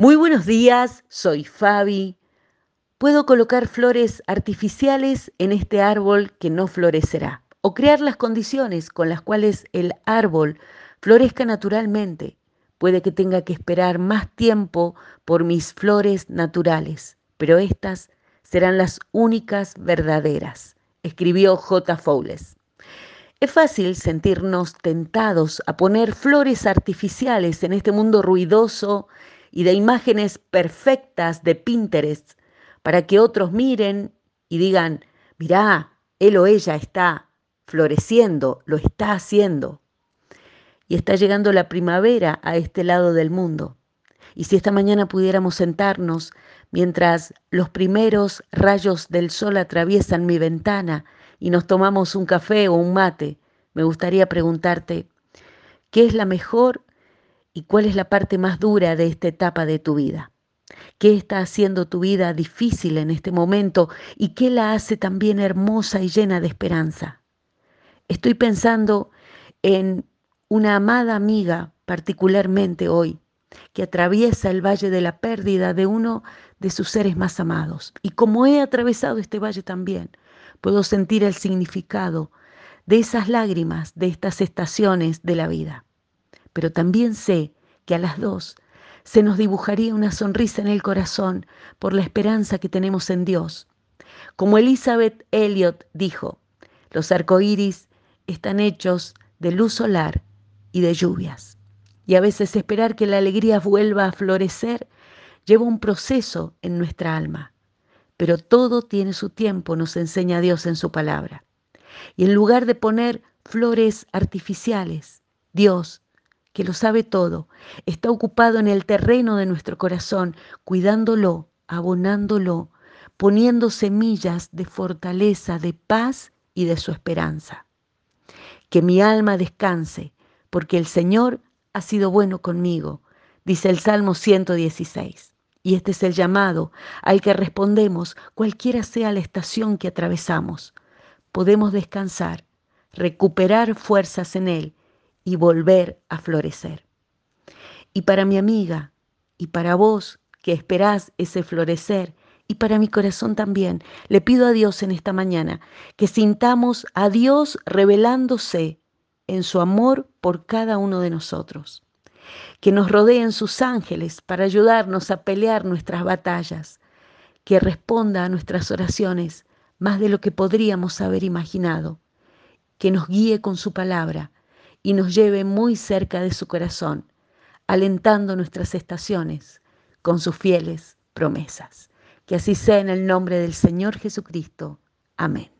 Muy buenos días, soy Fabi. Puedo colocar flores artificiales en este árbol que no florecerá o crear las condiciones con las cuales el árbol florezca naturalmente. Puede que tenga que esperar más tiempo por mis flores naturales, pero estas serán las únicas verdaderas, escribió J. Fowles. Es fácil sentirnos tentados a poner flores artificiales en este mundo ruidoso y de imágenes perfectas de Pinterest para que otros miren y digan, mirá, él o ella está floreciendo, lo está haciendo. Y está llegando la primavera a este lado del mundo. Y si esta mañana pudiéramos sentarnos mientras los primeros rayos del sol atraviesan mi ventana y nos tomamos un café o un mate, me gustaría preguntarte, ¿qué es la mejor y cuál es la parte más dura de esta etapa de tu vida. ¿Qué está haciendo tu vida difícil en este momento y qué la hace también hermosa y llena de esperanza? Estoy pensando en una amada amiga particularmente hoy que atraviesa el valle de la pérdida de uno de sus seres más amados. Y como he atravesado este valle también, puedo sentir el significado de esas lágrimas, de estas estaciones de la vida pero también sé que a las dos se nos dibujaría una sonrisa en el corazón por la esperanza que tenemos en Dios. Como Elizabeth Elliot dijo, los arcoíris están hechos de luz solar y de lluvias. Y a veces esperar que la alegría vuelva a florecer lleva un proceso en nuestra alma. Pero todo tiene su tiempo, nos enseña Dios en su palabra. Y en lugar de poner flores artificiales, Dios que lo sabe todo, está ocupado en el terreno de nuestro corazón, cuidándolo, abonándolo, poniendo semillas de fortaleza, de paz y de su esperanza. Que mi alma descanse, porque el Señor ha sido bueno conmigo, dice el Salmo 116. Y este es el llamado al que respondemos, cualquiera sea la estación que atravesamos. Podemos descansar, recuperar fuerzas en Él y volver a florecer. Y para mi amiga, y para vos que esperás ese florecer, y para mi corazón también, le pido a Dios en esta mañana que sintamos a Dios revelándose en su amor por cada uno de nosotros. Que nos rodeen sus ángeles para ayudarnos a pelear nuestras batallas. Que responda a nuestras oraciones más de lo que podríamos haber imaginado. Que nos guíe con su palabra y nos lleve muy cerca de su corazón, alentando nuestras estaciones con sus fieles promesas. Que así sea en el nombre del Señor Jesucristo. Amén.